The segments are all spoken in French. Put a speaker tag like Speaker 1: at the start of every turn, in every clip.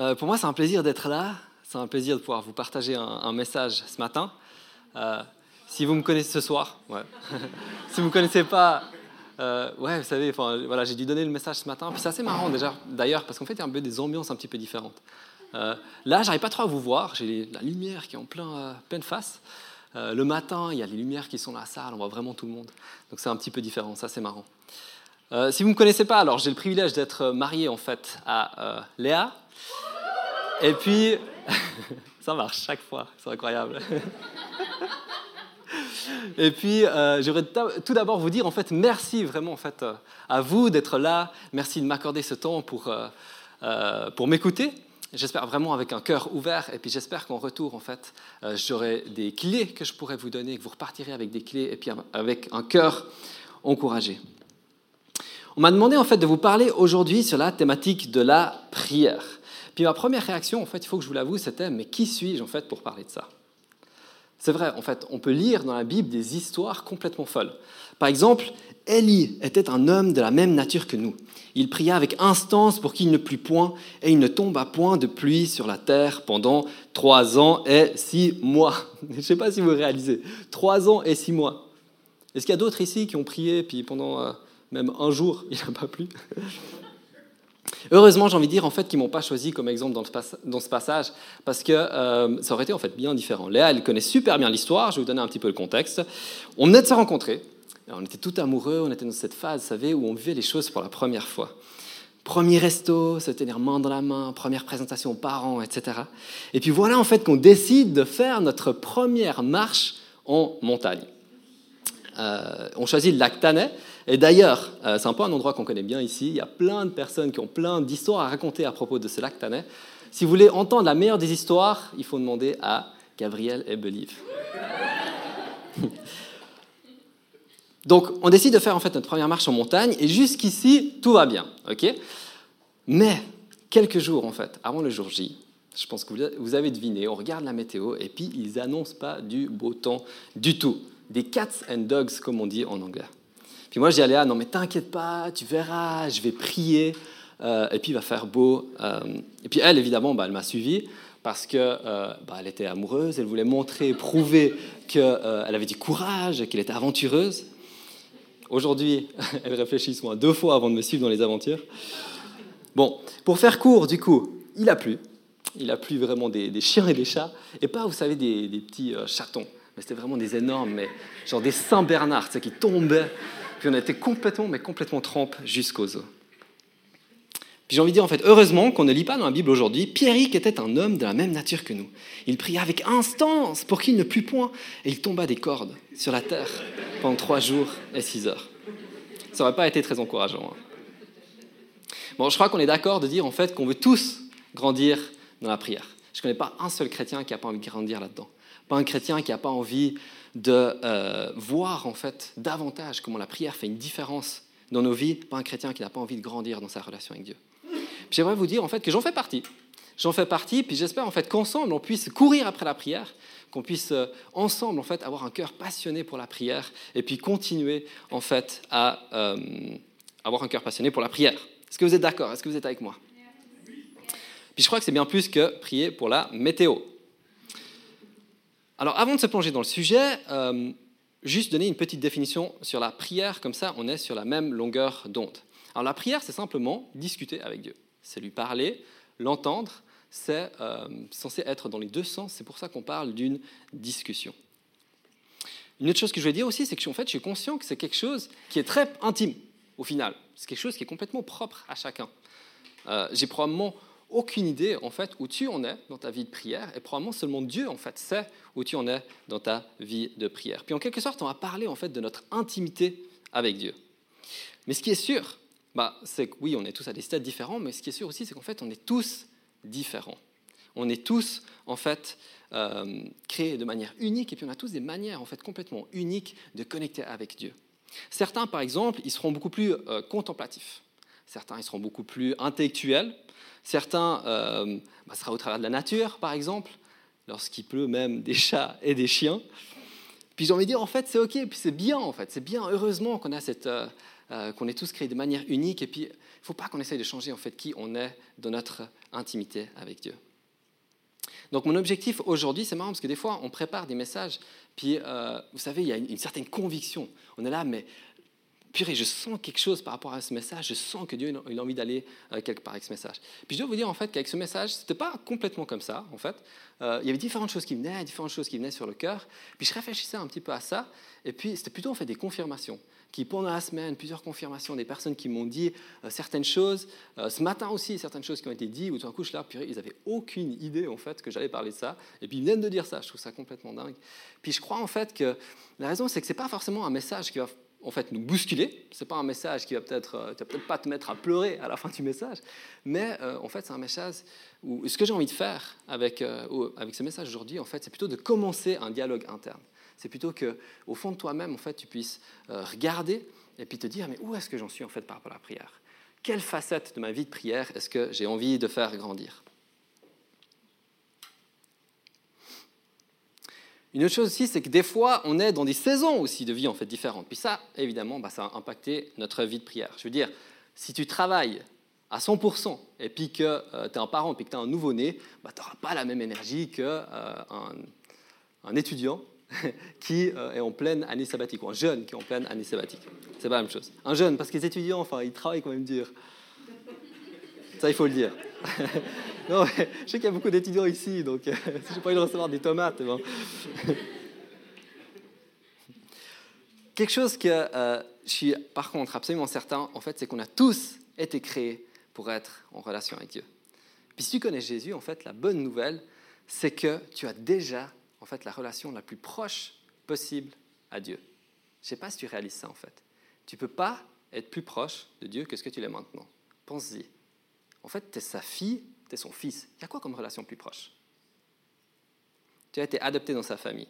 Speaker 1: Euh, pour moi, c'est un plaisir d'être là. C'est un plaisir de pouvoir vous partager un, message ce matin. Euh, si vous me connaissez ce soir, si vous ne me connaissez pas, euh, ouais, vous savez, voilà, j'ai dû donner le message ce matin. C'est assez marrant déjà, d'ailleurs, parce qu'en fait, il y a un peu des ambiances un petit peu différentes. Là, j'arrive pas trop à vous voir. J'ai la lumière qui est en plein, pleine face. Le matin, il y a les lumières qui sont dans la salle. On voit vraiment tout le monde. Donc c'est un petit peu différent. Ça, c'est marrant. Si vous ne me connaissez pas, alors j'ai le privilège d'être marié en fait à Léa. Et puis, ça marche chaque fois. C'est incroyable. Et puis, euh, j'aimerais tout d'abord vous dire en fait merci vraiment en fait euh, à vous d'être là. Merci de m'accorder ce temps pour euh, euh, pour m'écouter. J'espère vraiment avec un cœur ouvert et puis j'espère qu'en retour en fait j'aurai des clés que je pourrais vous donner, que vous repartirez avec des clés et puis avec un cœur encouragé. On m'a demandé en fait de vous parler aujourd'hui sur la thématique de la prière. Puis ma première réaction en fait, il faut que je vous l'avoue, c'était mais qui suis-je en fait pour parler de ça? C'est vrai, en fait, on peut lire dans la Bible des histoires complètement folles. Par exemple, Élie était un homme de la même nature que nous. Il pria avec instance pour qu'il ne plût point, et il ne tomba point de pluie sur la terre pendant trois ans et six mois. Je ne sais pas si vous réalisez, trois ans et six mois. Est-ce qu'il y a d'autres ici qui ont prié, puis pendant euh, même un jour, il n'a pas plu? Heureusement, j'ai envie de dire en fait qu'ils m'ont pas choisi comme exemple dans, ce passage parce que euh, ça aurait été en fait bien différent. Léa, elle connaît super bien l'histoire. Je vais vous donner un petit peu le contexte. On venait de se rencontrer. On était tout amoureux. On était dans cette phase, vous savez, où on vivait les choses pour la première fois. Premier resto, se tenir main dans la main, première présentation aux parents, etc. Et puis voilà en fait qu'on décide de faire notre première marche en montagne. Euh, on choisit le lac. Et d'ailleurs, euh, c'est un peu un endroit qu'on connaît bien ici. Il y a plein de personnes qui ont plein d'histoires à raconter à propos de ce lac Tanais. Si vous voulez entendre la meilleure des histoires, il faut demander à Gabriel et Believe. Donc, on décide de faire en fait notre première marche en montagne, et jusqu'ici, tout va bien, ok? Mais quelques jours en fait, avant le jour J, je pense que vous avez deviné, on regarde la météo, et puis ils annoncent pas du beau temps du tout. Des cats and dogs, comme on dit en anglais. Puis moi, j'ai allé à non mais t'inquiète pas, tu verras, je vais prier, euh, et puis il va faire beau. Euh, et puis elle, évidemment, bah, elle m'a suivi parce que euh, bah, était amoureuse, elle voulait montrer, prouver qu'elle avait du courage, qu'elle était aventureuse. Aujourd'hui, elle réfléchit souvent deux fois avant de me suivre dans les aventures. Bon, pour faire court, du coup, il a plu. Il a plu vraiment des, des chiens et des chats, et pas, vous savez, des, des petits chatons. Mais c'était vraiment des énormes, mais genre des Saint-Bernard, qui tombaient puis on était complètement, mais complètement trempe jusqu'aux os. Puis j'ai envie de dire, en fait, heureusement qu'on ne lit pas dans la Bible aujourd'hui, Pierrick était un homme de la même nature que nous. Il pria avec instance pour qu'il ne plût point, et il tomba des cordes sur la terre pendant trois jours et six heures. Ça n'aurait pas été très encourageant. Hein. Bon, je crois qu'on est d'accord de dire, en fait, qu'on veut tous grandir dans la prière. Je ne connais pas un seul chrétien qui n'a pas envie de grandir là-dedans. Pas un chrétien qui n'a pas envie de euh, voir en fait davantage comment la prière fait une différence dans nos vies, pas un chrétien qui n'a pas envie de grandir dans sa relation avec Dieu. J'aimerais vous dire en fait que j'en fais partie. J'en fais partie, puis j'espère en fait qu'ensemble on puisse courir après la prière, qu'on puisse euh, ensemble en fait avoir un cœur passionné pour la prière, et puis continuer en fait à euh, avoir un cœur passionné pour la prière. Est-ce que vous êtes d'accord? Est-ce que vous êtes avec moi? Puis je crois que c'est bien plus que prier pour la météo. Alors avant de se plonger dans le sujet, euh, juste donner une petite définition sur la prière, comme ça on est sur la même longueur d'onde. Alors la prière, c'est simplement discuter avec Dieu. C'est lui parler, l'entendre, c'est euh, censé être dans les deux sens, c'est pour ça qu'on parle d'une discussion. Une autre chose que je vais dire aussi, c'est que en fait, je suis conscient que c'est quelque chose qui est très intime, au final. C'est quelque chose qui est complètement propre à chacun. Euh, J'ai probablement aucune idée en fait où tu en es dans ta vie de prière et probablement seulement Dieu en fait sait où tu en es dans ta vie de prière. Puis en quelque sorte, on va parler en fait de notre intimité avec Dieu. Mais ce qui est sûr, bah, c'est que oui, on est tous à des stades différents, mais ce qui est sûr aussi, c'est qu'en fait, on est tous différents. On est tous, en fait, euh, créés de manière unique, et puis on a tous des manières, en fait, complètement uniques de connecter avec Dieu. Certains, par exemple, ils seront beaucoup plus euh, contemplatifs. Certains, ils seront beaucoup plus intellectuels. Certains, euh, bah, sera au travers de la nature, par exemple, lorsqu'il pleut même des chats et des chiens. Puis j'ai envie de dire, en fait, c'est OK, puis c'est bien, en fait. C'est bien, heureusement, qu'on a cette... Euh, euh, qu'on est tous créés de manière unique, et puis il ne faut pas qu'on essaye de changer, en fait, qui on est dans notre intimité avec Dieu. Donc mon objectif aujourd'hui, c'est marrant parce que des fois on prépare des messages, puis euh, vous savez, il y a une, certaine conviction. On est là, mais purée, je sens quelque chose par rapport à ce message, je sens que Dieu a envie d'aller euh, quelque part avec ce message. Puis je dois vous dire en fait qu'avec ce message, ce n'était pas complètement comme ça, en fait. Euh, il y avait différentes choses qui venaient, différentes choses qui venaient sur le cœur. Puis je réfléchissais un petit peu à ça, et puis c'était plutôt en fait des confirmations qui, pendant la semaine, plusieurs confirmations, des personnes qui m'ont dit euh, certaines choses. ce matin aussi, certaines choses qui ont été dites, où tout d'un coup, là, purée, ils n'avaient aucune idée, en fait, que j'allais parler de ça. Et puis, ils viennent de dire ça. Je trouve ça complètement dingue. Puis, je crois, en fait, que la raison, c'est que ce n'est pas forcément un message qui va en fait nous bousculer. C'est pas un message qui va peut-être, euh, tu vas peut-être pas te mettre à pleurer à la fin du message, mais euh, en fait c'est un message où ce que j'ai envie de faire avec euh, avec ce message aujourd'hui, en fait, c'est plutôt de commencer un dialogue interne. C'est plutôt que au fond de toi-même, en fait, tu puisses regarder et puis te dire mais où est-ce que j'en suis en fait par rapport à la prière? Quelle facette de ma vie de prière est-ce que j'ai envie de faire grandir? Une autre chose aussi, c'est que des fois, on est dans des saisons aussi de vie en fait différentes. Puis ça, évidemment, bah, ça a impacté notre vie de prière. Je veux dire, si tu travailles à 100% et puis que euh, tu es un parent et que tu as un nouveau-né, bah, tu n'auras pas la même énergie qu'un euh, un étudiant qui euh, est en pleine année sabbatique, ou un jeune qui est en pleine année sabbatique. C'est pas la même chose. Un jeune, parce que les étudiants, enfin, ils travaillent quand même dur. Ça, il faut le dire. Non, je sais qu'il y a beaucoup d'étudiants ici, donc euh, si j'ai pas envie de recevoir des tomates, bon. Quelque chose que euh, je suis par contre absolument certain, en fait, c'est qu'on a tous été créés pour être en relation avec Dieu. Puis si tu connais Jésus, en fait, la bonne nouvelle, c'est que tu as déjà, en fait, la relation la plus proche possible à Dieu. Je ne sais pas si tu réalises ça, en fait. Tu ne peux pas être plus proche de Dieu que ce que tu l'es maintenant. Pense-y. En fait, tu es sa fille tu son fils. Il y a quoi comme relation plus proche? Tu as été adopté dans sa famille.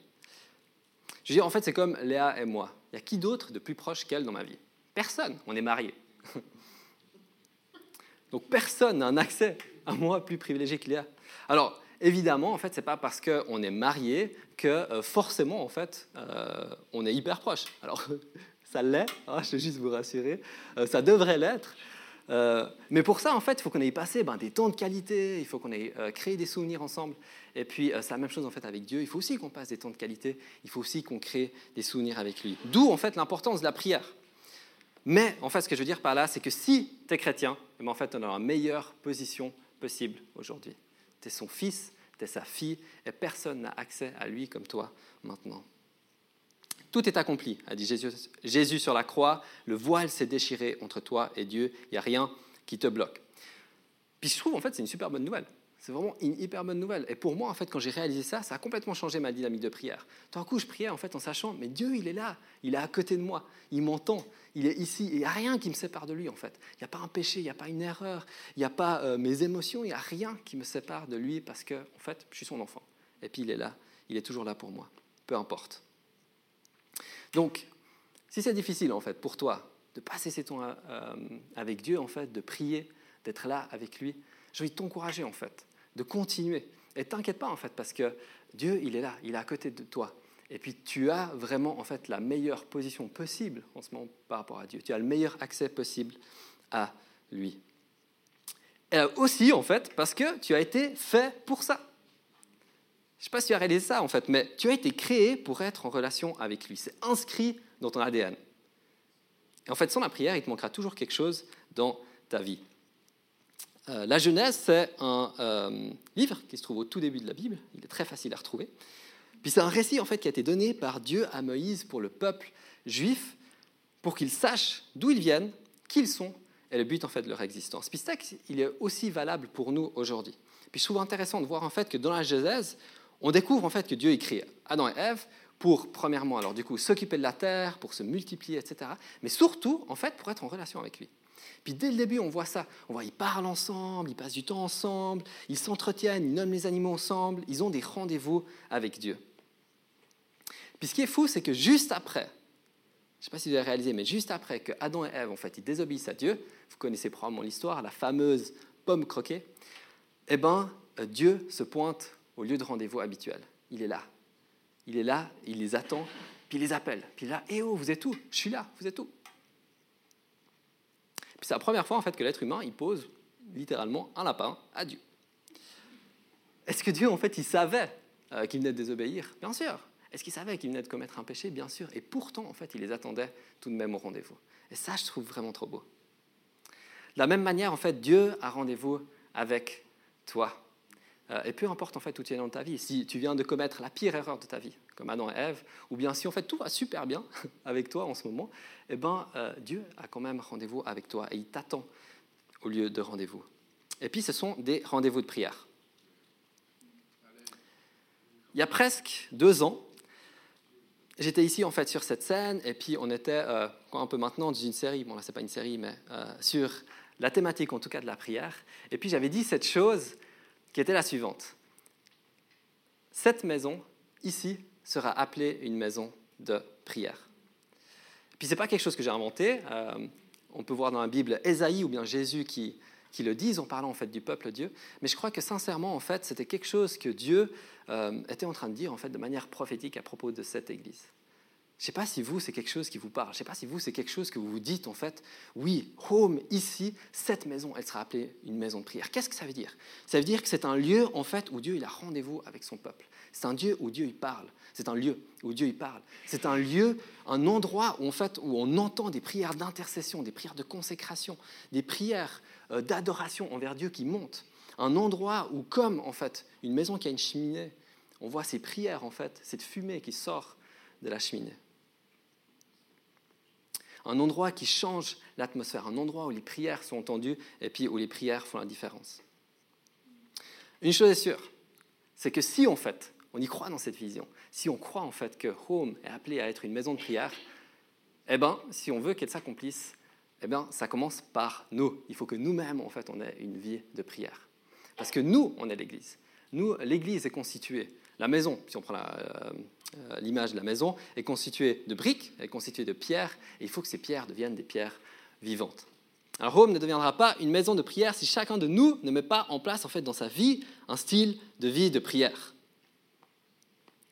Speaker 1: Je dire, en fait, c'est comme Léa et moi. Il y a qui d'autre de plus proche qu'elle dans ma vie? Personne. On est mariés. Donc personne n'a un accès à moi plus privilégié que Léa. Alors, évidemment, en fait, c'est pas parce qu'on est marié que euh, forcément, en fait, euh, on est hyper proche. Alors, ça l'est, hein, je veux juste vous rassurer. Euh, ça devrait l'être. Euh, mais pour ça, en fait, il faut qu'on ait passé ben, des temps de qualité, il faut qu'on ait euh, créé des souvenirs ensemble. Et puis, euh, c'est la même chose en fait avec Dieu. Il faut aussi qu'on passe des temps de qualité, il faut aussi qu'on crée des souvenirs avec lui. D'où, en fait, l'importance de la prière. Mais, en fait, ce que je veux dire par là, c'est que si tu es chrétien, eh ben, en fait, on est dans la meilleure position possible aujourd'hui. Tu es son fils, tu es sa fille, et personne n'a accès à lui comme toi maintenant. Tout est accompli, a dit Jésus, sur la croix. Le voile s'est déchiré entre toi et Dieu. Il n'y a rien qui te bloque. Puis je trouve, en fait, c'est une super bonne nouvelle. C'est vraiment une hyper bonne nouvelle. Et pour moi, en fait, quand j'ai réalisé ça, ça a complètement changé ma dynamique de prière. D'un coup, je priais en fait en sachant, mais Dieu, il est là, il est à côté de moi, il m'entend, il est ici. Il n'y a rien qui me sépare de lui, en fait. Il n'y a pas un péché, il n'y a pas une erreur, il n'y a pas euh, mes émotions, il n'y a rien qui me sépare de lui parce que, en fait, je suis son enfant. Et puis il est là, il est toujours là pour moi, peu importe. Donc, si c'est difficile en fait pour toi de passer ces temps euh, avec Dieu, en fait, de prier, d'être là avec lui, j'ai envie de t'encourager en fait, de continuer. Et t'inquiète pas en fait, parce que Dieu, il est là, il est à côté de toi. Et puis tu as vraiment en fait la meilleure position possible en ce moment par rapport à Dieu. Tu as le meilleur accès possible à lui. Et aussi en fait parce que tu as été fait pour ça. Je ne sais pas si tu as réalisé ça en fait, mais tu as été créé pour être en relation avec lui. C'est inscrit dans ton ADN. Et en fait, sans la prière, il te manquera toujours quelque chose dans ta vie. Euh, la Genèse, c'est un euh, livre qui se trouve au tout début de la Bible. Il est très facile à retrouver. Puis c'est un récit en fait qui a été donné par Dieu à Moïse pour le peuple juif, pour qu'ils sachent d'où ils viennent, qui ils sont et le but en fait de leur existence. Puis texte, il est aussi valable pour nous aujourd'hui. Puis je trouve intéressant de voir en fait que dans la Genèse, on découvre en fait que Dieu écrit Adam et Ève pour, premièrement, alors du coup, s'occuper de la terre, pour se multiplier, etc. Mais surtout, en fait, pour être en relation avec lui. Puis dès le début, on voit ça. On voit, ils parlent ensemble, ils passent du temps ensemble, ils s'entretiennent, ils nomment les animaux ensemble, ils ont des rendez-vous avec Dieu. Puis ce qui est fou, c'est que juste après, je ne sais pas si vous avez réalisé, mais juste après que Adam et Ève, en fait, ils désobéissent à Dieu, vous connaissez probablement l'histoire, la fameuse pomme croquée, eh bien, euh, Dieu se pointe au lieu de rendez-vous habituel. Il est là. Il est là, il les attend, puis il les appelle. Puis là, eh oh, vous êtes où? Je suis là, vous êtes où? Puis c'est la première fois, en fait, que l'être humain, il pose littéralement un lapin à Dieu. Est-ce que Dieu, en fait, il savait euh, qu'il venait de désobéir? Bien sûr. Est-ce qu'il savait qu'il venait de commettre un péché? Bien sûr. Et pourtant, en fait, il les attendait tout de même au rendez-vous. Et ça, je trouve vraiment trop beau. De la même manière, en fait, Dieu a rendez-vous avec toi. Euh, et peu importe en fait où tu es dans ta vie, si tu viens de commettre la pire erreur de ta vie, comme Adam et Ève, ou bien si en fait tout va super bien avec toi en ce moment, eh ben euh, Dieu a quand même rendez-vous avec toi et il t'attend au lieu de rendez-vous. Et puis ce sont des rendez-vous de prière. Il y a presque deux ans, j'étais ici en fait sur cette scène et puis on était euh, un peu maintenant dans une série, bon là c'est pas une série mais sur la thématique en tout cas de la prière. Et puis j'avais dit cette chose qui était la suivante. Cette maison, ici, sera appelée une maison de prière. Puis ce n'est pas quelque chose que j'ai inventé. Euh, on peut voir dans la Bible Ésaïe ou bien Jésus qui, qui le disent en parlant en fait du peuple Dieu. Mais je crois que sincèrement, en fait, c'était quelque chose que Dieu euh, était en train de dire en fait de manière prophétique à propos de cette Église. Je ne sais pas si vous, c'est quelque chose qui vous parle. Je ne sais pas si vous, c'est quelque chose que vous vous dites, en fait, oui, home, ici, cette maison, elle sera appelée une maison de prière. Qu'est-ce que ça veut dire? Ça veut dire que c'est un lieu, en fait, où Dieu il a rendez-vous avec son peuple. C'est un lieu où Dieu il parle. C'est un lieu où Dieu il parle. C'est un lieu, un endroit où, en fait, où on entend des prières d'intercession, des prières de consécration, des prières euh, d'adoration envers Dieu qui montent. Un endroit où, comme, en fait, une maison qui a une cheminée, on voit ces prières, en fait, cette fumée qui sort de la cheminée un endroit qui change l'atmosphère, un endroit où les prières sont entendues et puis où les prières font la différence. Une chose est sûre, c'est que si en fait on y croit dans cette vision, si on croit en fait que Home est appelé à être une maison de prière, eh bien, si on veut qu'elle s'accomplisse, eh bien, ça commence par nous. Il faut que nous-mêmes, en fait, on ait une vie de prière. Parce que nous, on est l'Église. Nous, l'Église est constituée la maison, si on prend euh, l'image de la maison, est constituée de briques, est constituée de pierres, et il faut que ces pierres deviennent des pierres vivantes. Alors Rome ne deviendra pas une maison de prière si chacun de nous ne met pas en place en fait dans sa vie un style de vie de prière.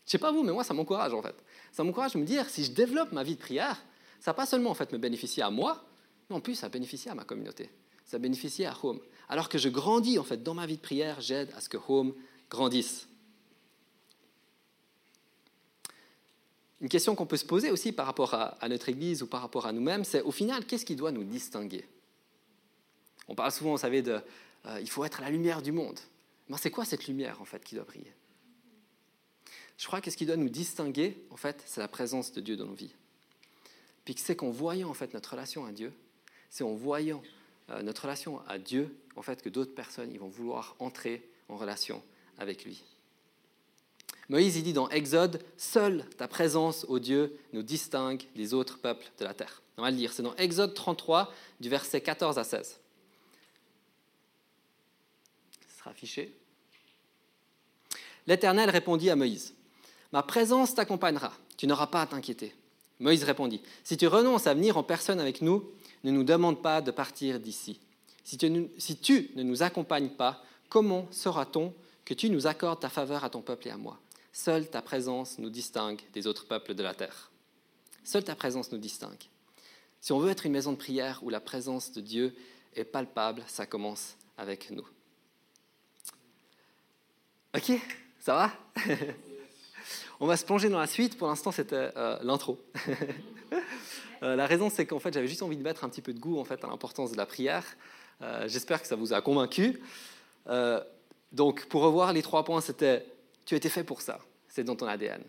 Speaker 1: Je sais pas vous, mais moi ça m'encourage en fait. Ça m'encourage de me dire si je développe ma vie de prière, ça pas seulement en fait me bénéficier à moi, mais en plus ça bénéficie à ma communauté. Ça bénéficie à Home. Alors que je grandis en fait dans ma vie de prière, j'aide à ce que Home grandisse. Une question qu'on peut se poser aussi par rapport à, notre Église ou par rapport à nous-mêmes, c'est au final, qu'est-ce qui doit nous distinguer? On parle souvent, vous savez, de euh, il faut être la lumière du monde. Mais c'est quoi cette lumière, en fait, qui doit briller? Je crois que ce qui doit nous distinguer, en fait, c'est la présence de Dieu dans nos vies. Puis c'est qu'en voyant, en fait, notre relation à Dieu, c'est en voyant euh, notre relation à Dieu, en fait, que d'autres personnes ils vont vouloir entrer en relation avec lui. Moïse, dit dans Exode, Seule ta présence, ô Dieu, nous distingue des autres peuples de la terre. On va le lire, c'est dans Exode 33, du verset 14 à 16. Ce sera affiché. L'Éternel répondit à Moïse, Ma présence t'accompagnera, tu n'auras pas à t'inquiéter. Moïse répondit, Si tu renonces à venir en personne avec nous, ne nous demande pas de partir d'ici. Si tu, si tu ne nous accompagnes pas, comment saura-t-on que tu nous accordes ta faveur à ton peuple et à moi? Seule ta présence nous distingue des autres peuples de la terre. Seule ta présence nous distingue. Si on veut être une maison de prière où la présence de Dieu est palpable, ça commence avec nous. Ok, ça va? On va se plonger dans la suite. Pour l'instant, c'était euh, l'intro. Euh, la raison, c'est qu'en fait, j'avais juste envie de mettre un petit peu de goût en fait, à l'importance de la prière. Euh, j'espère que ça vous a convaincu. donc, pour revoir les trois points, c'était tu as été fait pour ça. C'est dans ton ADN.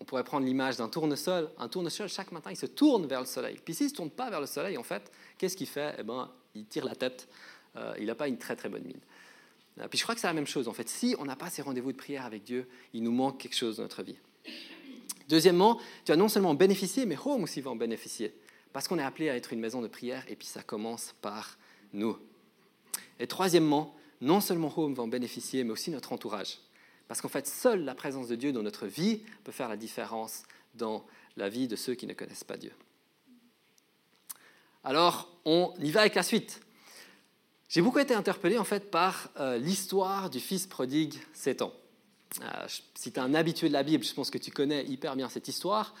Speaker 1: On pourrait prendre l'image d'un tournesol. Un tournesol, chaque matin, il se tourne vers le soleil. Puis s'il ne se tourne pas vers le soleil, en fait, qu'est-ce qu'il fait? Eh bien, il tire la tête. Euh, il n'a pas une très très bonne mine. Euh, puis je crois que c'est la même chose. En fait, si on n'a pas ces rendez-vous de prière avec Dieu, il nous manque quelque chose dans notre vie. Deuxièmement, tu as non seulement bénéficié, mais Home aussi va en bénéficier. Parce qu'on est appelé à être une maison de prière, et puis ça commence par nous. Et troisièmement, non seulement Home va en bénéficier, mais aussi notre entourage. Parce qu'en fait, seule la présence de Dieu dans notre vie peut faire la différence dans la vie de ceux qui ne connaissent pas Dieu. Alors, on y va avec la suite. J'ai beaucoup été interpellé en fait par euh, l'histoire du fils prodigue 7 ans. Euh, si tu es un habitué de la Bible, je pense que tu connais hyper bien cette histoire.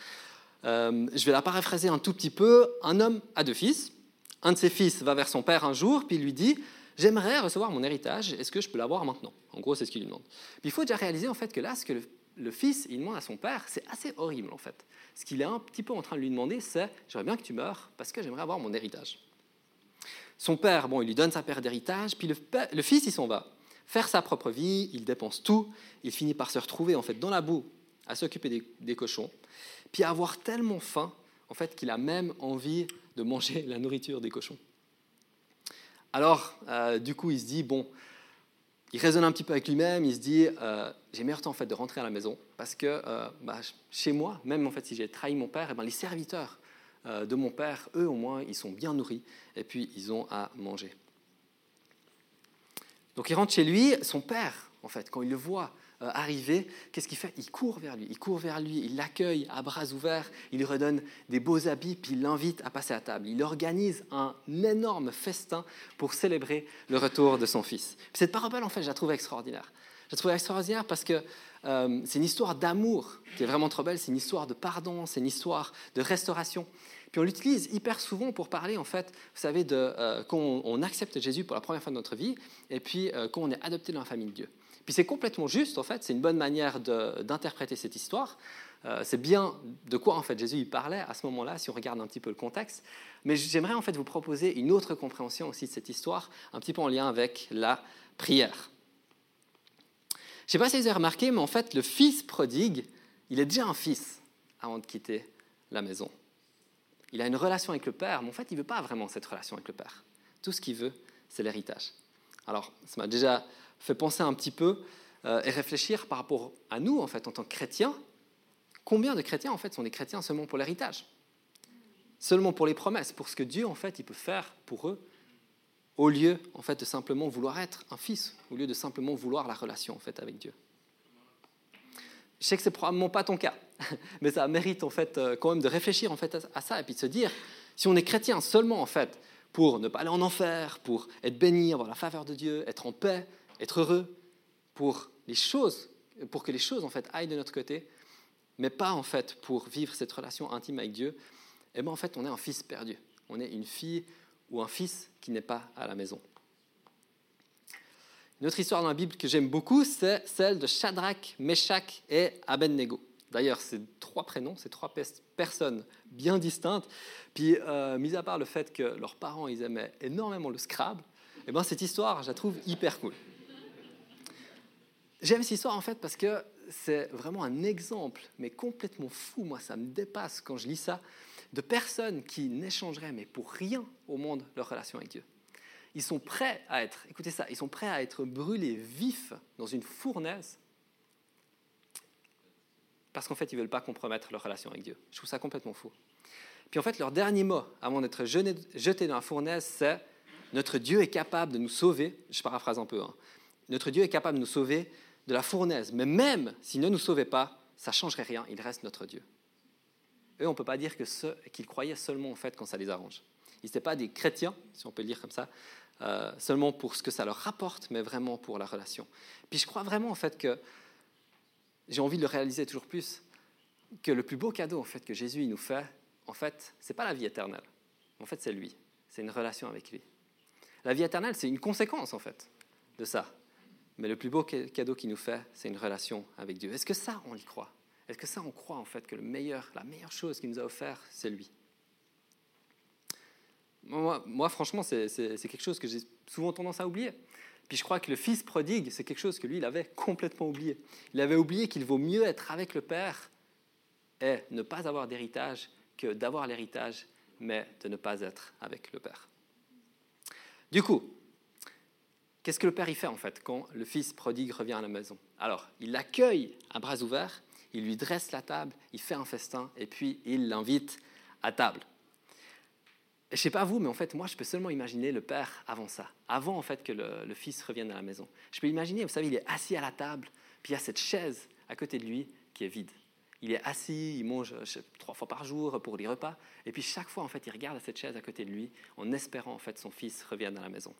Speaker 1: Euh, je vais la paraphraser un tout petit peu. Un homme a deux fils. Un de ses fils va vers son père un jour, puis lui dit J'aimerais recevoir mon héritage, est-ce que je peux l'avoir maintenant? En gros, c'est ce qu'il lui demande. Il faut déjà réaliser en fait que là, ce que le, fils il demande à son père, c'est assez horrible en fait. Ce qu'il est un petit peu en train de lui demander, c'est J'aimerais bien que tu meurs parce que j'aimerais avoir mon héritage. Son père, bon, il lui donne sa paire d'héritage, puis le, fils, il s'en va faire sa propre vie, il dépense tout, il finit par se retrouver en fait dans la boue à s'occuper des, cochons, puis à avoir tellement faim en fait qu'il a même envie de manger la nourriture des cochons. Alors, euh, du coup, il se dit bon, il raisonne un petit peu avec lui-même, il se dit euh, j'ai meilleur temps en fait de rentrer à la maison parce que euh, bah, chez moi, même en fait si j'ai trahi mon père, et eh ben, les serviteurs de mon père, eux au moins, ils sont bien nourris et puis ils ont à manger. Donc il rentre chez lui, son père, en fait, quand il le voit euh, arriver, qu'est-ce qu'il fait? Il court vers lui, il court vers lui, il l'accueille à bras ouverts, il lui redonne des beaux habits, puis il l'invite à passer à table. Il organise un énorme festin pour célébrer le retour de son fils. Cette parabole, en fait, je la trouve extraordinaire. Je la trouve extraordinaire parce que euh, c'est une histoire d'amour qui est vraiment trop belle, c'est une histoire de pardon, c'est une histoire de restauration. Puis on l'utilise hyper souvent pour parler, en fait, vous savez, de euh, quand on, accepte Jésus pour la première fois de notre vie, et puis euh, quand on est adopté dans la famille de Dieu. Puis c'est complètement juste, en fait, c'est une bonne manière d'interpréter cette histoire. Euh, c'est bien de quoi, en fait, Jésus il parlait à ce moment-là, si on regarde un petit peu le contexte. Mais j'aimerais, en fait, vous proposer une autre compréhension aussi de cette histoire, un petit peu en lien avec la prière. Je ne sais pas si vous avez remarqué, mais en fait, le fils prodigue, il est déjà un fils avant de quitter la maison. Il a une relation avec le Père, mais en fait, il ne veut pas vraiment cette relation avec le Père. Tout ce qu'il veut, c'est l'héritage. Alors, ça m'a déjà fait penser un petit peu euh, et réfléchir par rapport à nous, en fait, en tant que chrétiens. Combien de chrétiens, en fait, sont des chrétiens seulement pour l'héritage Seulement pour les promesses, pour ce que Dieu, en fait, il peut faire pour eux, au lieu, en fait, de simplement vouloir être un fils, au lieu de simplement vouloir la relation, en fait, avec Dieu. Je sais que c'est probablement pas ton cas, mais ça mérite en fait euh, quand même de réfléchir en fait à ça et puis de se dire si on est chrétien seulement en fait pour ne pas aller en enfer, pour être béni, avoir la faveur de Dieu, être en paix, être heureux, pour les choses, pour que les choses en fait aillent de notre côté, mais pas en fait pour vivre cette relation intime avec Dieu, eh bien en fait on est un fils perdu, on est une fille ou un fils qui n'est pas à la maison. Une autre histoire dans la Bible que j'aime beaucoup, c'est celle de Shadrach, Meshach et Abednego. D'ailleurs, c'est trois prénoms, c'est trois personnes bien distinctes. Puis, euh, mis à part le fait que leurs parents, ils aimaient énormément le Scrabble, eh ben, cette histoire, je la trouve hyper cool. J'aime cette histoire en fait parce que c'est vraiment un exemple, mais complètement fou. Moi, ça me dépasse quand je lis ça, de personnes qui n'échangeraient, mais pour rien au monde, leur relation avec Dieu ils sont prêts à être, écoutez ça, ils sont prêts à être brûlés vifs dans une fournaise parce qu'en fait, ils ne veulent pas compromettre leur relation avec Dieu. Je trouve ça complètement fou. Puis en fait, leur dernier mot avant d'être jetés dans la fournaise, c'est Notre Dieu est capable de nous sauver. Je paraphrase un peu. Hein. Notre Dieu est capable de nous sauver de la fournaise. Mais même s'il ne nous sauvait pas, ça ne changerait rien. Il reste notre Dieu. Eux, on ne peut pas dire qu'ils croyaient seulement en fait quand ça les arrange. Ils n'étaient pas des chrétiens, si on peut le dire comme ça, euh, seulement pour ce que ça leur rapporte, mais vraiment pour la relation. Puis je crois vraiment en fait que j'ai envie de le réaliser toujours plus, que le plus beau cadeau en fait que Jésus nous fait, en fait, c'est pas la vie éternelle. En fait, c'est lui. C'est une relation avec lui. La vie éternelle, c'est une conséquence en fait de ça. Mais le plus beau cadeau qu'il nous fait, c'est une relation avec Dieu. Est-ce que ça, on y croit? Est-ce que ça, on croit en fait que le meilleur, la meilleure chose qu'il nous a offert, c'est lui? Moi, franchement, c'est quelque chose que j'ai souvent tendance à oublier. Puis je crois que le fils prodigue, c'est quelque chose que lui, il avait complètement oublié. Il avait oublié qu'il vaut mieux être avec le Père et ne pas avoir d'héritage que d'avoir l'héritage, mais de ne pas être avec le Père. Du coup, qu'est-ce que le Père y fait en fait quand le fils prodigue revient à la maison? Alors, il l'accueille à bras ouverts, il lui dresse la table, il fait un festin et puis il l'invite à table. Je sais pas vous, mais en fait, moi, je peux seulement imaginer le père avant ça, avant en fait que le, le fils revienne à la maison. Je peux imaginer, vous savez, il est assis à la table, puis il y a cette chaise à côté de lui qui est vide. Il est assis, il mange trois fois par jour pour les repas, et puis chaque fois, en fait, il regarde à cette chaise à côté de lui, en espérant en fait son fils revienne à la maison.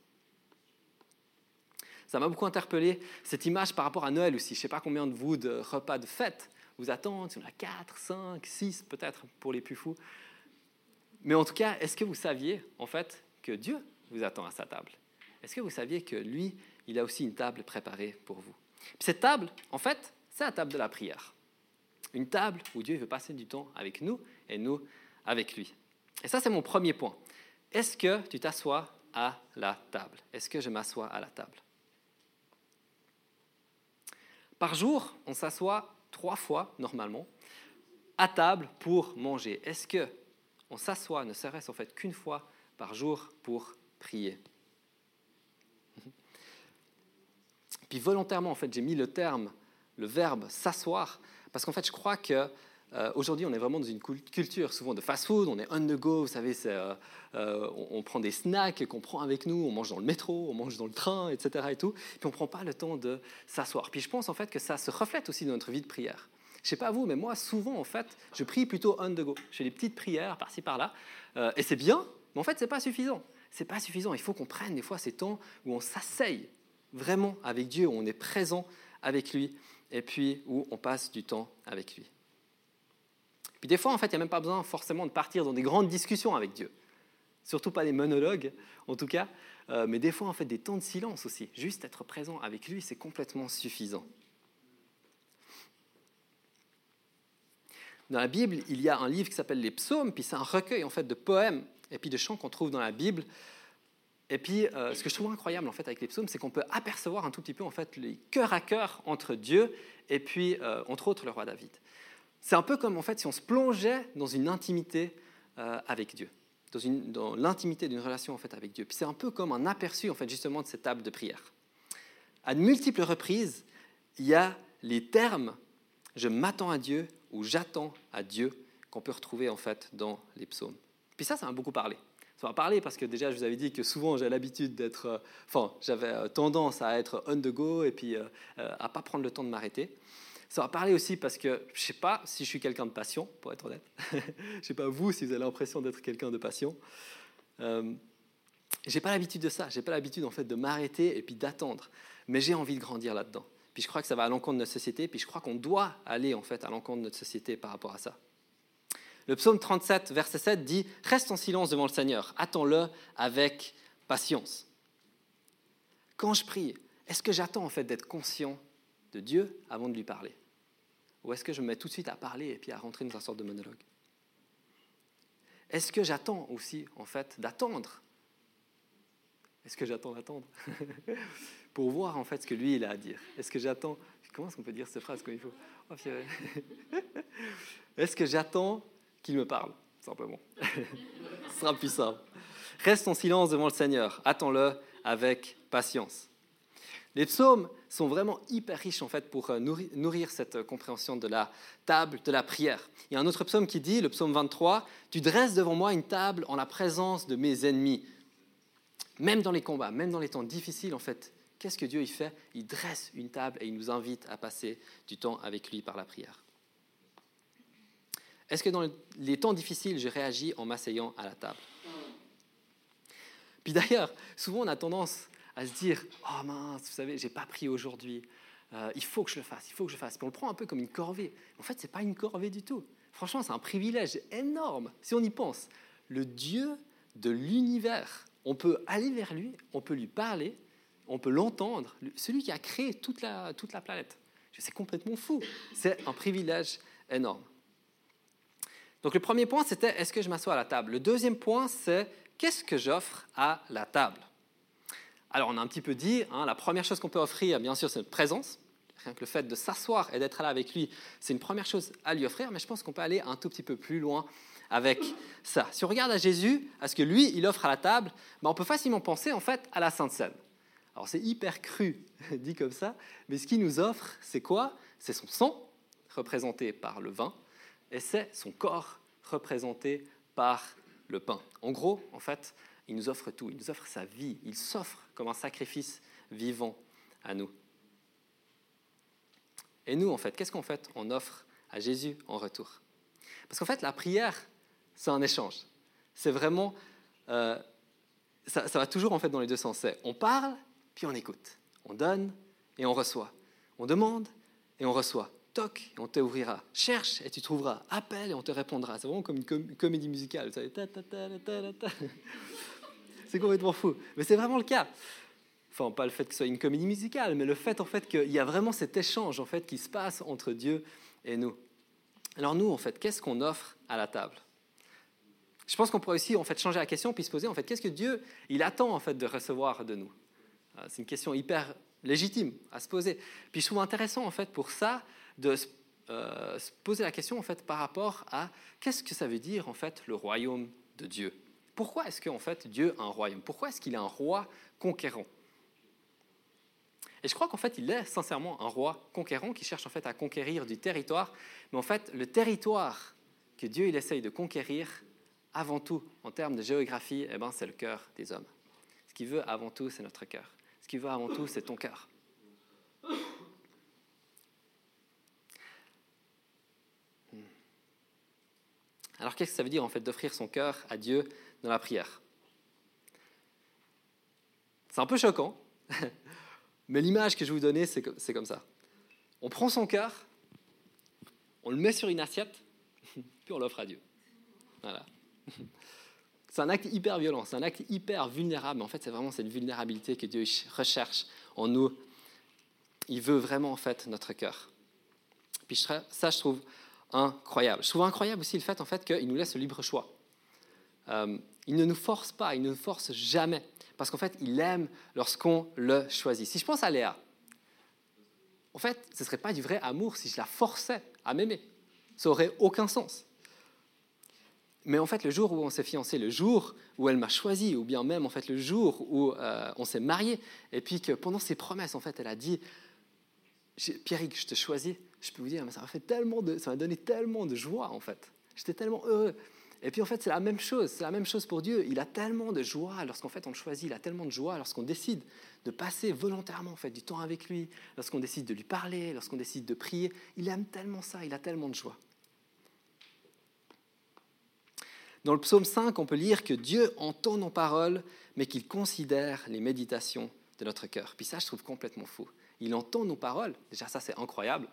Speaker 1: Ça m'a beaucoup interpellé cette image par rapport à Noël aussi. Je ne sais pas combien de vous de repas de fête vous attendent, il y en a 4, 5, 6 peut-être pour les plus fous. Mais en tout cas, est-ce que vous saviez en fait que Dieu vous attend à sa table? Est-ce que vous saviez que lui, il a aussi une table préparée pour vous? Puis Cette table, en fait, c'est la table de la prière. Une table où Dieu veut passer du temps avec nous et nous avec lui. Et ça, c'est mon premier point. Est-ce que tu t'assois à la table? Est-ce que je m'assois à la table? Par jour, on s'assoit trois fois normalement à table pour manger. Est-ce que on s'assoit, ne serait-ce en fait qu'une fois par jour pour prier? Puis volontairement, en fait, j'ai mis le terme, le verbe s'asseoir, parce qu'en fait, je crois que euh, aujourd'hui, on est vraiment dans une culture souvent de fast-food, on est on the go, vous savez, euh, euh, on, prend des snacks qu'on prend avec nous, on mange dans le métro, on mange dans le train, etc. Et tout, puis on ne prend pas le temps de s'asseoir. Puis je pense en fait que ça se reflète aussi dans notre vie de prière. Je ne sais pas vous, mais moi, souvent, en fait, je prie plutôt on the go. Je fais des petites prières par-ci, par-là, et c'est bien, mais en fait, ce n'est pas suffisant. C'est pas suffisant. Il faut qu'on prenne des fois ces temps où on s'asseye vraiment avec Dieu, où on est présent avec lui, et puis où on passe du temps avec lui. Puis des fois, en fait, il n'y a même pas besoin forcément de partir dans des grandes discussions avec Dieu. Surtout pas des monologues, en tout cas. Euh, mais des fois, en fait, des temps de silence aussi. Juste être présent avec lui, c'est complètement suffisant. Dans la Bible, il y a un livre qui s'appelle les Psaumes, puis c'est un recueil en fait de poèmes et puis de chants qu'on trouve dans la Bible. Et puis, euh, ce que je trouve incroyable en fait avec les psaumes, c'est qu'on peut apercevoir un tout petit peu en fait les cœur à cœur entre Dieu et puis euh, entre autres le roi David. C'est un peu comme en fait si on se plongeait dans une intimité euh, avec Dieu, dans, l'intimité d'une relation en fait avec Dieu. Puis c'est un peu comme un aperçu en fait justement de cette table de prière. À de multiples reprises, il y a les termes je m'attends à Dieu ou j'attends à Dieu qu'on peut retrouver en fait dans les psaumes. Puis ça, ça m'a beaucoup parlé. Ça m'a parlé parce que déjà, je vous avais dit que souvent j'ai l'habitude d'être, euh, j'avais euh, tendance à être on the go et puis à pas prendre le temps de m'arrêter. Ça va parler aussi parce que je ne sais pas si je suis quelqu'un de patient, pour être honnête. je ne sais pas vous si vous avez l'impression d'être quelqu'un de patient. Euh, j'ai pas l'habitude de ça. J'ai pas l'habitude en fait de m'arrêter et puis d'attendre. Mais j'ai envie de grandir là-dedans. Puis je crois que ça va à l'encontre de notre société. Puis je crois qu'on doit aller en fait à l'encontre de notre société par rapport à ça. Le psaume 37, verset 7 dit Reste en silence devant le Seigneur, attends-le avec patience. Quand je prie, est-ce que j'attends en fait d'être conscient de Dieu avant de lui parler? Ou est-ce que je me mets tout de suite à parler et puis à rentrer dans une sorte de monologue? Est-ce que j'attends aussi, en fait, d'attendre? Est-ce que j'attends d'attendre? Pour voir, en fait, ce que lui, il a à dire. Est-ce que j'attends? Comment est-ce qu'on peut dire cette phrase comme il faut? Oh, Est-ce que j'attends qu'il me parle Simplement? Ce sera plus simple. Reste en silence devant le Seigneur. Attends-le avec patience. Les psaumes sont vraiment hyper riches en fait pour euh, nourrir, cette compréhension de la table de la prière. Il y a un autre psaume qui dit, le psaume 23, Tu dresses devant moi une table en la présence de mes ennemis. Même dans les combats, même dans les temps difficiles, en fait, qu'est-ce que Dieu y fait? Il dresse une table et il nous invite à passer du temps avec lui par la prière. Est-ce que dans les temps difficiles, je réagis en m'asseyant à la table? Puis d'ailleurs, souvent on a tendance à se dire Oh mince, vous savez, j'ai pas pris aujourd'hui. Euh, il faut que je le fasse, il faut que je le fasse. On le prend un peu comme une corvée. En fait, ce n'est pas une corvée du tout. Franchement, c'est un privilège énorme. Si on y pense, le Dieu de l'univers, on peut aller vers lui, on peut lui parler, on peut l'entendre, celui qui a créé toute la, toute la planète. C'est complètement fou. C'est un privilège énorme. Donc le premier point, c'était est-ce que je m'assois à la table? Le deuxième point, c'est qu'est-ce que j'offre à la table? Alors, on a un petit peu dit, hein, la première chose qu'on peut offrir, bien sûr, c'est notre présence. Rien que le fait de s'asseoir et d'être là avec lui, c'est une première chose à lui offrir, mais je pense qu'on peut aller un tout petit peu plus loin avec ça. Si on regarde à Jésus, à ce que lui, il offre à la table, ben, on peut facilement penser en fait à la Sainte Seine. Alors c'est hyper cru, dit comme ça, mais ce qu'il nous offre, c'est quoi? C'est son sang, représenté par le vin, et c'est son corps, représenté par le pain. En gros, en fait, il nous offre tout. Il nous offre sa vie. Il s'offre comme un sacrifice vivant à nous. Et nous, en fait, qu'est-ce qu'on fait? On offre à Jésus en retour. Parce qu'en fait, la prière, c'est un échange. C'est vraiment, euh, ça, va toujours en fait dans les deux sens. on parle, puis on écoute. On donne et on reçoit. On demande et on reçoit. Toc, et on t'ouvrira. Cherche et tu trouveras. Appelle et on te répondra. C'est vraiment comme une comédie musicale. C'est complètement fou. Mais c'est vraiment le cas. Enfin, pas le fait que ce soit une comédie musicale, mais le fait en fait qu'il y a vraiment cet échange en fait qui se passe entre Dieu et nous. Alors nous, en fait, qu'est-ce qu'on offre à la table? Je pense qu'on pourrait aussi en fait changer la question puis se poser en fait qu'est-ce que Dieu il attend en fait de recevoir de nous? Euh, c'est une question hyper légitime à se poser. Puis je trouve intéressant en fait pour ça de euh, se poser la question en fait par rapport à qu'est-ce que ça veut dire en fait le royaume de Dieu? Pourquoi est-ce qu'en fait Dieu a un royaume? Pourquoi est-ce qu'il est un roi conquérant? Et je crois qu'en fait, il est sincèrement un roi conquérant qui cherche en fait à conquérir du territoire. Mais en fait, le territoire que Dieu il essaye de conquérir, avant tout, en termes de géographie, eh ben, c'est le cœur des hommes. Ce qu'il veut avant tout, c'est notre cœur. Ce qu'il veut avant tout, c'est ton cœur. Hmm. Alors qu'est-ce que ça veut dire en fait d'offrir son cœur à Dieu dans la prière C'est un peu choquant, Mais l'image que je vais vous donner, c'est comme ça. On prend son cœur, on le met sur une assiette, puis on l'offre à Dieu. Voilà. C'est un acte hyper violent, c'est un acte hyper vulnérable. Mais en fait, c'est vraiment cette vulnérabilité que Dieu recherche en nous. Il veut vraiment, en fait, notre cœur. Puis ça, je trouve incroyable. Je trouve incroyable aussi le fait, en fait, qu'il nous laisse le libre choix. Euh, il ne nous force pas, il ne nous force jamais parce qu'en fait, il aime lorsqu'on le choisit. Si je pense à Léa, en fait, ce ne serait pas du vrai amour si je la forçais à m'aimer. Ça n'aurait aucun sens. Mais en fait, le jour où on s'est fiancé, le jour où elle m'a choisi, ou bien même en fait le jour où euh, on s'est marié, et puis que pendant ses promesses, en fait, elle a dit Pierrick, je te choisis. Je peux vous dire, mais ça m'a fait tellement de, ça m'a donné tellement de joie en fait. J'étais tellement heureux. Et puis en fait, c'est la même chose, c'est la même chose pour Dieu. Il a tellement de joie lorsqu'en fait on le choisit, il a tellement de joie lorsqu'on décide de passer volontairement en fait du temps avec lui, lorsqu'on décide de lui parler, lorsqu'on décide de prier. Il aime tellement ça, il a tellement de joie. Dans le psaume 5, on peut lire que Dieu entend nos paroles, mais qu'il considère les méditations de notre cœur. Puis ça, je trouve complètement fou. Il entend nos paroles, déjà ça c'est incroyable,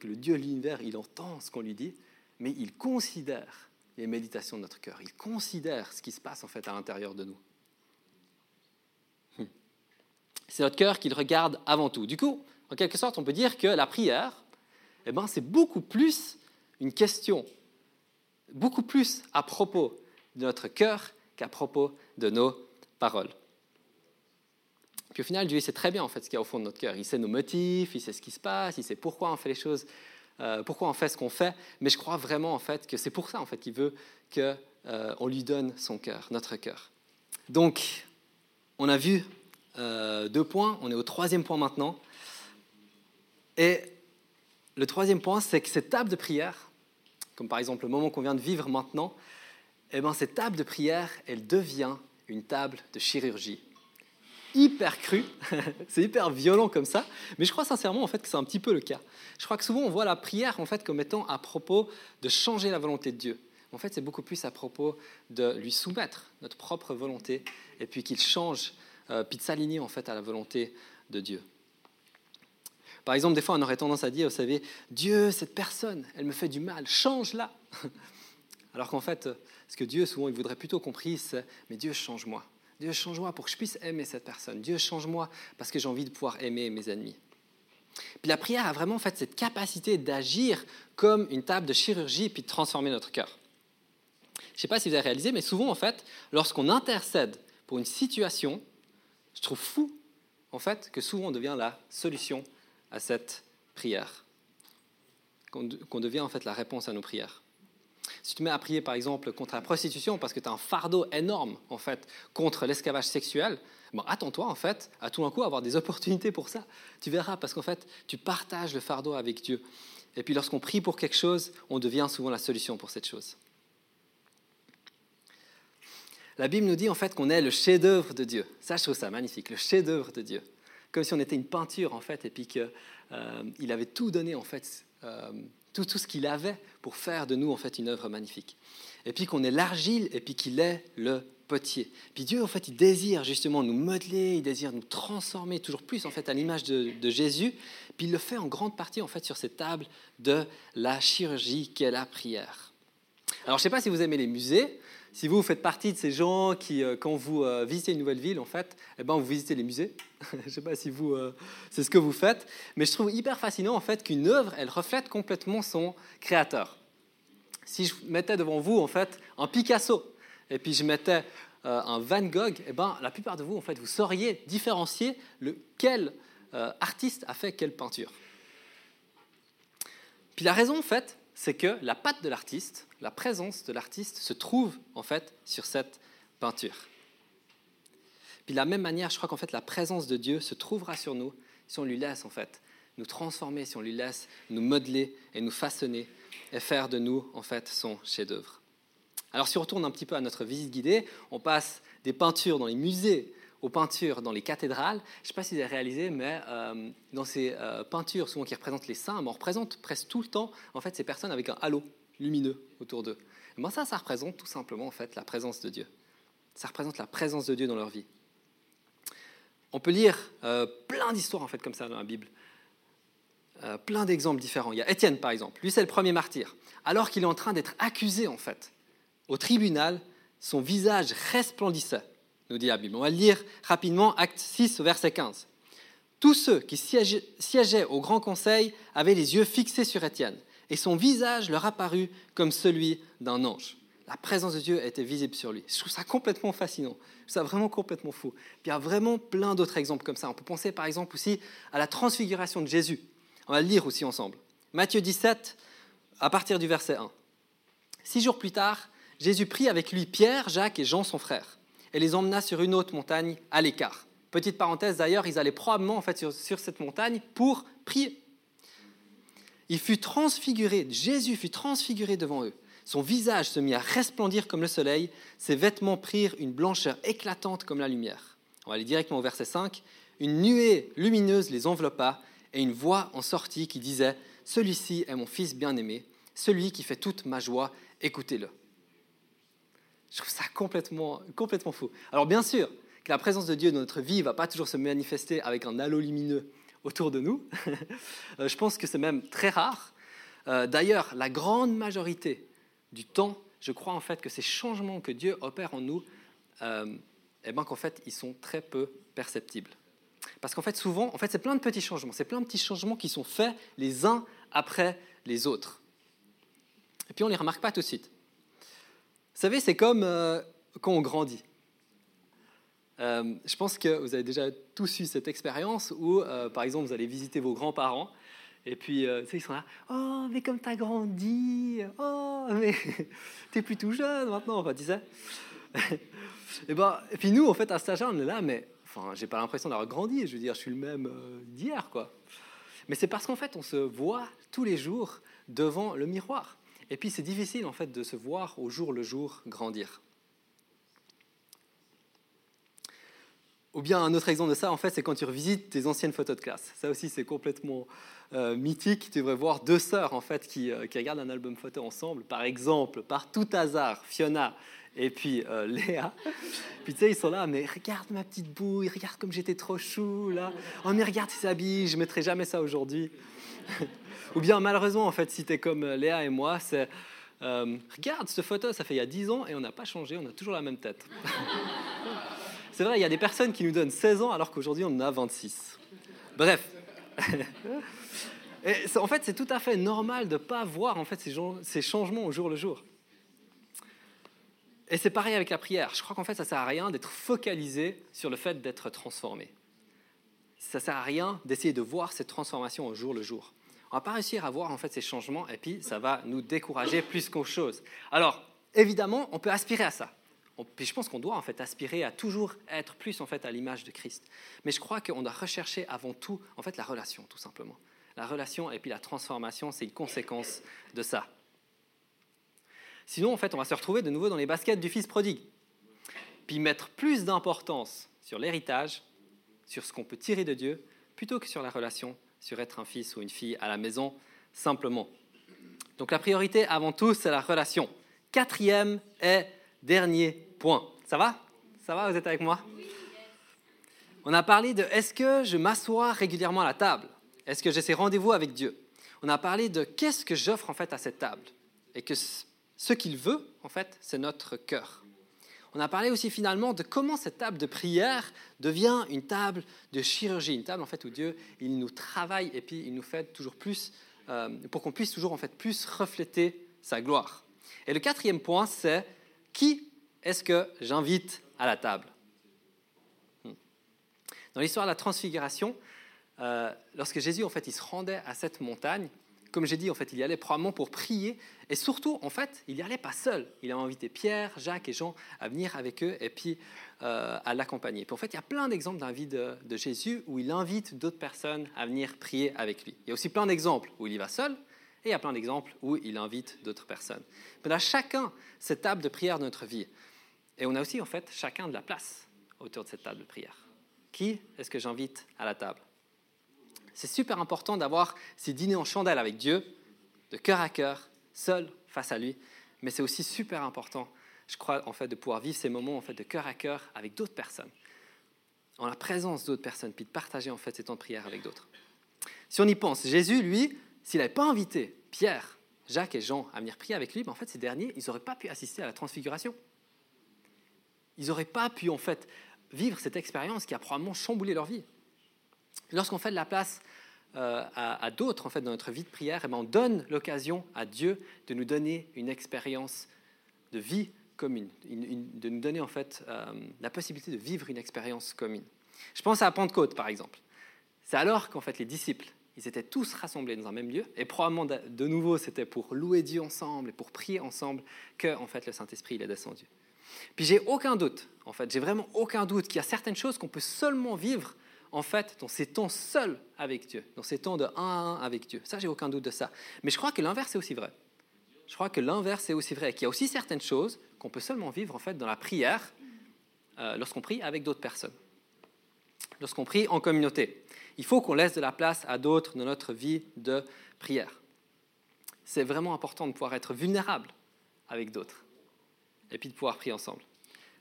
Speaker 1: que le Dieu de l'univers, il entend ce qu'on lui dit, mais il considère les méditations de notre cœur. Il considère ce qui se passe en fait à l'intérieur de nous. Hmm. C'est notre cœur qu'il regarde avant tout. Du coup, en quelque sorte, on peut dire que la prière, eh ben, c'est beaucoup plus une question, beaucoup plus à propos de notre cœur qu'à propos de nos paroles. Puis au final, Dieu sait très bien en fait ce qu'il y a au fond de notre cœur. Il sait nos motifs, il sait ce qui se passe, il sait pourquoi on fait les choses euh, pourquoi on fait ce qu'on fait, mais je crois vraiment en fait que c'est pour ça en fait qu'il veut qu'on euh, lui donne son cœur, notre cœur. Donc, on a vu euh, deux points, on est au troisième point maintenant. Et le troisième point, c'est que cette table de prière, comme par exemple le moment qu'on vient de vivre maintenant, eh ben, cette table de prière, elle devient une table de chirurgie hyper cru, c'est hyper violent comme ça, mais je crois sincèrement en fait que c'est un petit peu le cas. Je crois que souvent on voit la prière en fait comme étant à propos de changer la volonté de Dieu. En fait, c'est beaucoup plus à propos de lui soumettre notre propre volonté et puis qu'il change, euh, puis de s'aligner en fait à la volonté de Dieu. Par exemple, des fois, on aurait tendance à dire, vous savez, Dieu, cette personne, elle me fait du mal, change-la. Alors qu'en fait, ce que Dieu, souvent, il voudrait plutôt compris, c'est, mais Dieu, change-moi. Dieu, change-moi pour que je puisse aimer cette personne. Dieu, change-moi parce que j'ai envie de pouvoir aimer mes ennemis. Puis la prière a vraiment fait cette capacité d'agir comme une table de chirurgie puis de transformer notre cœur. Je ne sais pas si vous avez réalisé, mais souvent, en fait, lorsqu'on intercède pour une situation, je trouve fou, en fait, que souvent on devient la solution à cette prière, qu'on devient en fait la réponse à nos prières. Si tu te mets à prier, par exemple, contre la prostitution parce que tu as un fardeau énorme, en fait, contre l'esclavage sexuel, bon, attends-toi, en fait, à tout d'un coup avoir des opportunités pour ça. Tu verras, parce qu'en fait, tu partages le fardeau avec Dieu. Et puis, lorsqu'on prie pour quelque chose, on devient souvent la solution pour cette chose. La Bible nous dit en fait qu'on est le chef-d'œuvre de Dieu. Ça, je trouve ça magnifique, le chef-d'œuvre de Dieu. Comme si on était une peinture en fait, et puis qu'il euh, avait tout donné en fait, euh, tout, ce qu'il avait pour faire de nous en fait une œuvre magnifique. Et puis qu'on est l'argile, et puis qu'il est le potier. Puis Dieu en fait, il désire justement nous modeler, il désire nous transformer toujours plus en fait à l'image de, de Jésus. Puis il le fait en grande partie en fait sur cette table de la chirurgie qu'est la prière. Alors je ne sais pas si vous aimez les musées. Si vous, faites partie de ces gens qui, euh, quand vous euh, visitez une nouvelle ville, en fait, eh ben, vous visitez les musées. je ne sais pas si vous, euh, c'est ce que vous faites, mais je trouve hyper fascinant en fait qu'une œuvre, elle reflète complètement son créateur. Si je mettais devant vous en fait un Picasso et puis je mettais un Van Gogh, eh ben, la plupart de vous en fait, vous sauriez différencier lequel artiste a fait quelle peinture. Puis la raison en fait, c'est que la patte de l'artiste, la présence de l'artiste se trouve en fait sur cette peinture. Puis de la même manière, je crois qu'en fait la présence de Dieu se trouvera sur nous si on lui laisse en fait nous transformer, si on lui laisse nous modeler et nous façonner et faire de nous en fait son chef-d'œuvre. Alors si on retourne un petit peu à notre visite guidée, on passe des peintures dans les musées aux peintures dans les cathédrales. Je ne sais pas si vous avez réalisé, mais euh, dans ces euh, peintures, souvent qui représentent les saints, on représente presque tout le temps en fait, ces personnes avec un halo lumineux autour d'eux. moi, ça, ça représente tout simplement en fait, la présence de Dieu. Ça représente la présence de Dieu dans leur vie. On peut lire euh, plein d'histoires en fait, comme ça dans la Bible. plein d'exemples différents. Il y a Étienne, par exemple. Lui, c'est le premier martyr. Alors qu'il est en train d'être accusé, en fait, au tribunal, son visage resplendissait nous dit la Bible. On va lire rapidement, acte 6, verset 15. Tous ceux qui siégeaient au grand conseil avaient les yeux fixés sur Étienne, et son visage leur apparut comme celui d'un ange. La présence de Dieu était visible sur lui. Je trouve ça complètement fascinant. Je trouve ça vraiment complètement fou. Puis il y a vraiment plein d'autres exemples comme ça. On peut penser par exemple aussi à la transfiguration de Jésus. On va le lire aussi ensemble. Matthieu 17, à partir du verset 1. Six jours plus tard, Jésus prit avec lui Pierre, Jacques et Jean, son frère et les emmena sur une autre montagne à l'écart. Petite parenthèse d'ailleurs, ils allaient probablement en fait sur, cette montagne pour prier. Il fut transfiguré, Jésus fut transfiguré devant eux. Son visage se mit à resplendir comme le soleil, ses vêtements prirent une blancheur éclatante comme la lumière. On va aller directement au verset 5. Une nuée lumineuse les enveloppa et une voix en sortit qui disait Celui-ci est mon fils bien-aimé, celui qui fait toute ma joie, écoutez-le. Je trouve ça complètement, complètement fou. Alors bien sûr que la présence de Dieu dans notre vie ne va pas toujours se manifester avec un halo lumineux autour de nous. Euh, je pense que c'est même très rare. Euh, d'ailleurs, la grande majorité du temps, je crois en fait que ces changements que Dieu opère en nous, euh, eh ben, qu'en fait, ils sont très peu perceptibles. Parce qu'en fait, souvent, en fait, c'est plein de petits changements. C'est plein de petits changements qui sont faits les uns après les autres. Et puis, on ne les remarque pas tout de suite. Vous savez, c'est comme euh, quand on grandit. Euh, je pense que vous avez déjà tous eu cette expérience où, euh, par exemple, vous allez visiter vos grands-parents et puis, ils sont là, oh, mais comme tu as grandi, oh, mais tu es plus tout jeune maintenant, enfin, tu sais. et, ben, et puis nous, en fait, à cet âge-là, on est là, mais enfin, j'ai pas l'impression d'avoir grandi, je veux dire, je suis le même d'hier, quoi. Mais c'est parce qu'en fait, on se voit tous les jours devant le miroir. Et puis c'est difficile en fait de se voir au jour le jour grandir. Ou bien un autre exemple de ça, en fait, c'est quand tu revisites tes anciennes photos de classe. Ça aussi, c'est complètement euh, mythique. Tu devrais voir deux sœurs en fait qui, euh, qui, regardent un album photo ensemble. Par exemple, par tout hasard, Fiona et puis euh, Léa. Puis tu sais, ils sont là, mais regarde ma petite bouille, regarde comme j'étais trop chou là. Oh mais regarde ses habits, je mettrai jamais ça aujourd'hui. Ou bien malheureusement, en fait, si tu es comme euh, Léa et moi, c'est euh, regarde cette photo, ça fait il y a 10 ans et on n'a pas changé, on a toujours la même tête. c'est vrai, il y a des personnes qui nous donnent 16 ans alors qu'aujourd'hui on en a 26. Bref. et en fait, c'est tout à fait normal de ne pas voir en fait, ces, ces changements au jour le jour. Et c'est pareil avec la prière. Je crois qu'en fait, ça sert à rien d'être focalisé sur le fait d'être transformé. Ça ne sert à rien d'essayer de voir cette transformation au jour le jour on va pas réussir à voir en fait ces changements et puis ça va nous décourager plus qu'autre chose. Alors, évidemment, on peut aspirer à ça. puis je pense qu'on doit en fait aspirer à toujours être plus en fait à l'image de Christ. Mais je crois qu'on doit rechercher avant tout en fait la relation, tout simplement. La relation et puis la transformation, c'est une conséquence de ça. Sinon, en fait, on va se retrouver de nouveau dans les baskets du fils prodigue. puis mettre plus d'importance sur l'héritage, sur ce qu'on peut tirer de Dieu, plutôt que sur la relation, sur être un fils ou une fille à la maison, simplement. Donc la priorité avant tout, c'est la relation. Quatrième et dernier point. Ça va? Ça va? Vous êtes avec moi? On a parlé de est-ce que je m'assois régulièrement à la table? Est-ce que j'ai ces rendez-vous avec Dieu? On a parlé de qu'est-ce que j'offre en fait à cette table? Et que ce qu'il veut, en fait, c'est notre cœur. On a parlé aussi finalement de comment cette table de prière devient une table de chirurgie, une table en fait où Dieu il nous travaille et puis il nous fait toujours plus euh, pour qu'on puisse toujours en fait plus refléter sa gloire. Et le quatrième point, c'est qui est-ce que j'invite à la table? Hmm. Dans l'histoire de la transfiguration, euh, lorsque Jésus en fait il se rendait à cette montagne, comme j'ai dit, en fait, il y allait probablement pour prier. Et surtout, en fait, il n'y allait pas seul. Il a invité Pierre, Jacques et Jean à venir avec eux et puis euh, à l'accompagner. Puis en fait, il y a plein d'exemples la vie de, Jésus où il invite d'autres personnes à venir prier avec lui. Il y a aussi plein d'exemples où il y va seul. Et il y a plein d'exemples où il invite d'autres personnes. Mais là, chacun cette table de prière de notre vie. Et on a aussi, en fait, chacun de la place autour de cette table de prière. Qui est-ce que j'invite à la table? C'est super important d'avoir ces dîners en chandelle avec Dieu, de cœur à cœur, seul face à lui. Mais c'est aussi super important, je crois, en fait, de pouvoir vivre ces moments en fait, de cœur à cœur avec d'autres personnes, en la présence d'autres personnes, puis de partager en fait ces temps de prière avec d'autres. Si on y pense, Jésus, lui, s'il n'avait pas invité Pierre, Jacques et Jean à venir prier avec lui, ben, en fait, ces derniers, ils n'auraient pas pu assister à la transfiguration. Ils n'auraient pas pu, en fait, vivre cette expérience qui a probablement chamboulé leur vie. Lorsqu'on fait de la place euh, à, d'autres en fait, dans notre vie de prière, eh ben, on donne l'occasion à Dieu de nous donner une expérience de vie commune, de nous donner en fait euh, la possibilité de vivre une expérience commune. Je pense à Pentecôte par exemple. C'est alors qu'en fait les disciples, ils étaient tous rassemblés dans un même lieu, et probablement de, nouveau c'était pour louer Dieu ensemble et pour prier ensemble que en fait le Saint-Esprit il est descendu. Puis j'ai aucun doute, en fait, j'ai vraiment aucun doute qu'il y a certaines choses qu'on peut seulement vivre en fait, dans ces temps seuls avec Dieu, dans ces temps de un à un avec Dieu. Ça, j'ai aucun doute de ça. Mais je crois que l'inverse est aussi vrai. Je crois que l'inverse est aussi vrai, qu'il y a aussi certaines choses qu'on peut seulement vivre en fait dans la prière euh, lorsqu'on prie avec d'autres personnes, lorsqu'on prie en communauté. Il faut qu'on laisse de la place à d'autres dans notre vie de prière. C'est vraiment important de pouvoir être vulnérable avec d'autres et puis de pouvoir prier ensemble.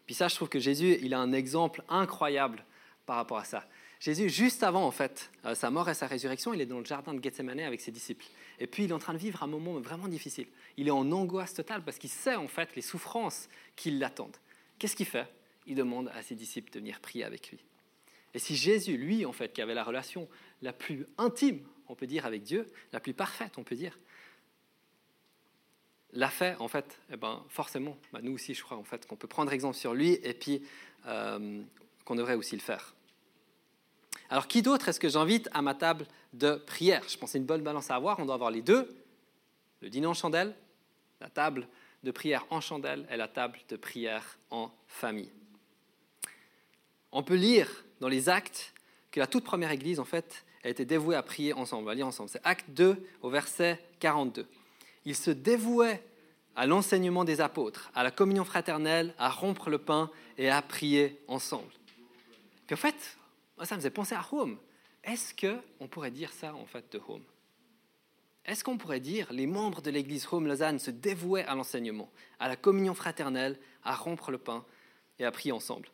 Speaker 1: Puis ça, je trouve que Jésus, il a un exemple incroyable par rapport à ça. Jésus, juste avant en fait euh, sa mort et sa résurrection, il est dans le jardin de Gethsemane avec ses disciples. Et puis il est en train de vivre un moment vraiment difficile. Il est en angoisse totale parce qu'il sait en fait les souffrances qui l'attendent. Qu'est-ce qu'il fait? Il demande à ses disciples de venir prier avec lui. Et si Jésus, lui en fait, qui avait la relation la plus intime, on peut dire, avec Dieu, la plus parfaite, on peut dire, l'a fait, en fait, eh ben, forcément, bah, nous aussi, je crois, en fait, qu'on peut prendre exemple sur lui et puis euh, qu'on devrait aussi le faire. Alors, qui d'autre est-ce que j'invite à ma table de prière? Je pense c'est une bonne balance à avoir. On doit avoir les deux le dîner en chandelle, la table de prière en chandelle et la table de prière en famille. On peut lire dans les actes que la toute première église, en fait, a été dévouée à prier ensemble. On va lire ensemble. C'est Acte 2 au verset 42. Ils se dévouaient à l'enseignement des apôtres, à la communion fraternelle, à rompre le pain et à prier ensemble. Puis en fait, ça me faisait penser à Home. Est-ce qu'on pourrait dire ça en fait de Home Est-ce qu'on pourrait dire les membres de l'église Home Lausanne se dévouaient à l'enseignement, à la communion fraternelle, à rompre le pain et à prier ensemble?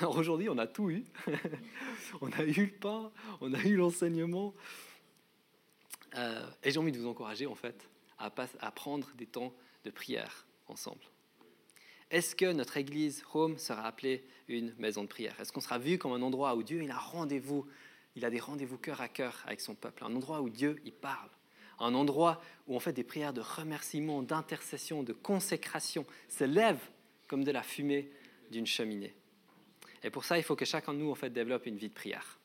Speaker 1: Alors aujourd'hui, on a tout eu. on a eu le pain, on a eu l'enseignement. Euh, et j'ai envie de vous encourager en fait à, à prendre des temps de prière ensemble. Est-ce que notre église Rome sera appelée une maison de prière? Est-ce qu'on sera vu comme un endroit où Dieu il a rendez-vous, il a des rendez-vous cœur à cœur avec son peuple, un endroit où Dieu il parle, un endroit où on fait des prières de remerciement, d'intercession, de consécration, se lève comme de la fumée d'une cheminée. Et pour ça, il faut que chacun de nous en fait développe une vie de prière.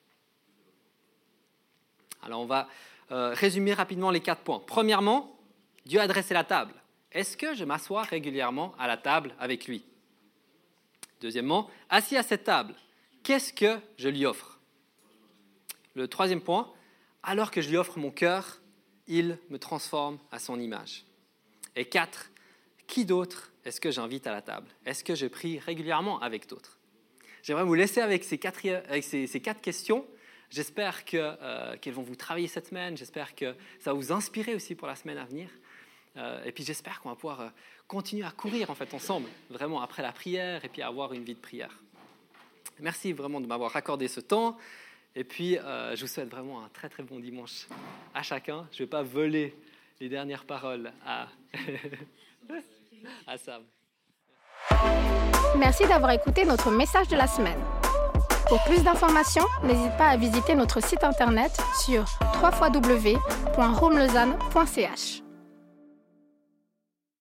Speaker 1: Alors on va euh, résumer rapidement les quatre points. Premièrement, Dieu a dressé la table. Est-ce que je m'assois régulièrement à la table avec lui? Deuxièmement, assis à cette table, qu'est-ce que je lui offre? Le troisième point, alors que je lui offre mon cœur, il me transforme à son image. Et quatre, qui d'autre est-ce que j'invite à la table? Est-ce que je prie régulièrement avec d'autres? J'aimerais vous laisser avec ces quatre, questions. J'espère euh, qu'elles vont vous travailler cette semaine. J'espère que ça va vous inspirer aussi pour la semaine à venir. Euh, et puis j'espère qu'on va pouvoir euh, continuer à courir en fait ensemble, vraiment après la prière et puis avoir une vie de prière. Merci vraiment de m'avoir accordé ce temps. Et puis, je vous souhaite vraiment un très très bon dimanche à chacun. Je ne vais pas voler les dernières paroles à, à Sam.
Speaker 2: Merci d'avoir écouté notre message de la semaine. Pour plus d'informations, n'hésite pas à visiter notre site internet sur www.romelezane.ch.